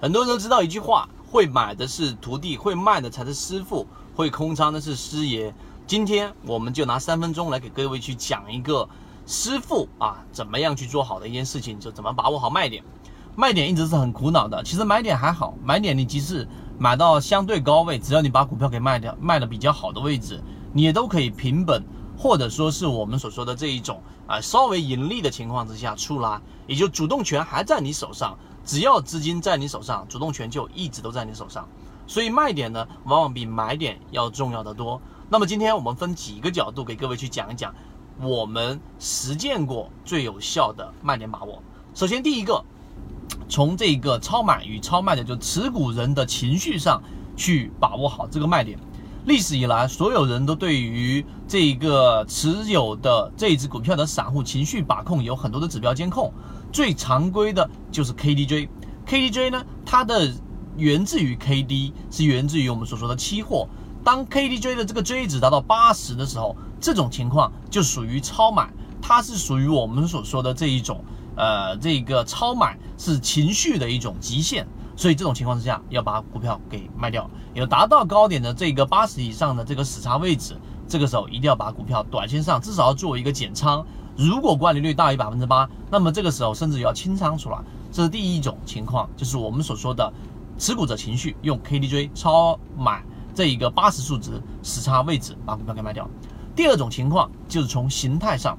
很多人都知道一句话：会买的是徒弟，会卖的才是师傅，会空仓的是师爷。今天我们就拿三分钟来给各位去讲一个师傅啊，怎么样去做好的一件事情，就怎么把握好卖点。卖点一直是很苦恼的，其实买点还好，买点你即使买到相对高位，只要你把股票给卖掉，卖的比较好的位置，你也都可以平本，或者说是我们所说的这一种啊稍微盈利的情况之下出来，也就主动权还在你手上，只要资金在你手上，主动权就一直都在你手上。所以卖点呢，往往比买点要重要的多。那么今天我们分几个角度给各位去讲一讲，我们实践过最有效的卖点把握。首先第一个。从这个超买与超卖的就持股人的情绪上去把握好这个卖点。历史以来，所有人都对于这个持有的这一只股票的散户情绪把控有很多的指标监控。最常规的就是 KDJ。KDJ 呢，它的源自于 KD，是源自于我们所说的期货。当 KDJ 的这个 J 值达到八十的时候，这种情况就属于超买，它是属于我们所说的这一种。呃，这个超买是情绪的一种极限，所以这种情况之下要把股票给卖掉。有达到高点的这个八十以上的这个死叉位置，这个时候一定要把股票短线上至少要做一个减仓。如果管理率大于百分之八，那么这个时候甚至要清仓出来。这是第一种情况，就是我们所说的持股者情绪用 KDJ 超买这一个八十数值时差位置把股票给卖掉。第二种情况就是从形态上，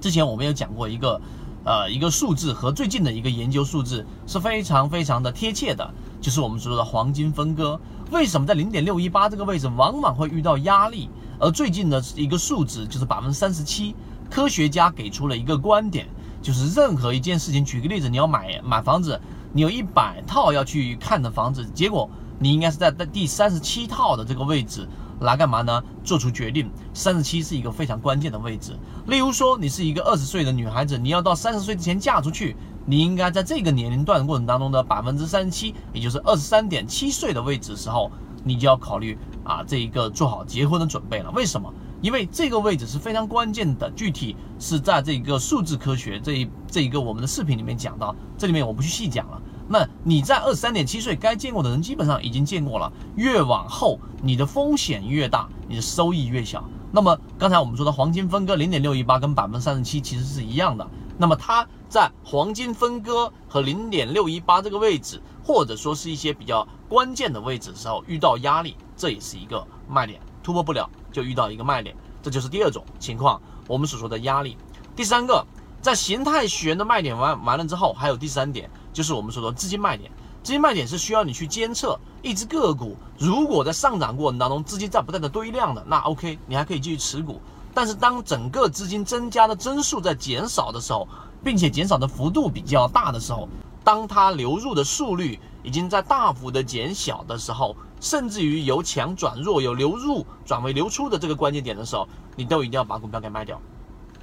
之前我们有讲过一个。呃，一个数字和最近的一个研究数字是非常非常的贴切的，就是我们所说的黄金分割。为什么在零点六一八这个位置往往会遇到压力？而最近的一个数值就是百分之三十七。科学家给出了一个观点，就是任何一件事情，举个例子，你要买买房子，你有一百套要去看的房子，结果你应该是在在第三十七套的这个位置。来干嘛呢？做出决定，三十七是一个非常关键的位置。例如说，你是一个二十岁的女孩子，你要到三十岁之前嫁出去，你应该在这个年龄段过程当中的百分之三十七，也就是二十三点七岁的位置时候，你就要考虑啊，这一个做好结婚的准备了。为什么？因为这个位置是非常关键的，具体是在这个数字科学这一这一个我们的视频里面讲到，这里面我不去细讲了。那你在二十三点七岁该见过的人基本上已经见过了，越往后你的风险越大，你的收益越小。那么刚才我们说的黄金分割零点六一八跟百分之三十七其实是一样的。那么它在黄金分割和零点六一八这个位置，或者说是一些比较关键的位置的时候遇到压力，这也是一个卖点，突破不了就遇到一个卖点，这就是第二种情况，我们所说的压力。第三个，在形态学的卖点完完了之后，还有第三点。就是我们所说资金卖点，资金卖点是需要你去监测一只个股，如果在上涨过程当中资金在不断的堆量的，那 OK，你还可以继续持股。但是当整个资金增加的增速在减少的时候，并且减少的幅度比较大的时候，当它流入的速率已经在大幅的减小的时候，甚至于由强转弱，由流入转为流出的这个关键点的时候，你都一定要把股票给卖掉。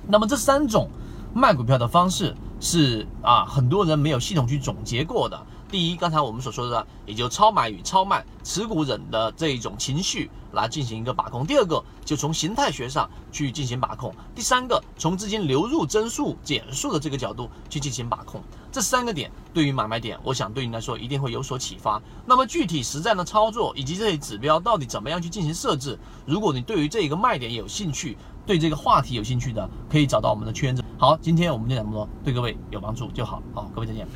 那么这三种卖股票的方式。是啊，很多人没有系统去总结过的。第一，刚才我们所说的，也就超买与超卖持股人的这一种情绪来进行一个把控。第二个，就从形态学上去进行把控。第三个，从资金流入增速减速的这个角度去进行把控。这三个点对于买卖点，我想对你来说一定会有所启发。那么具体实战的操作以及这些指标到底怎么样去进行设置？如果你对于这一个卖点有兴趣，对这个话题有兴趣的，可以找到我们的圈子。好，今天我们就讲这么多，对各位有帮助就好。好，各位再见。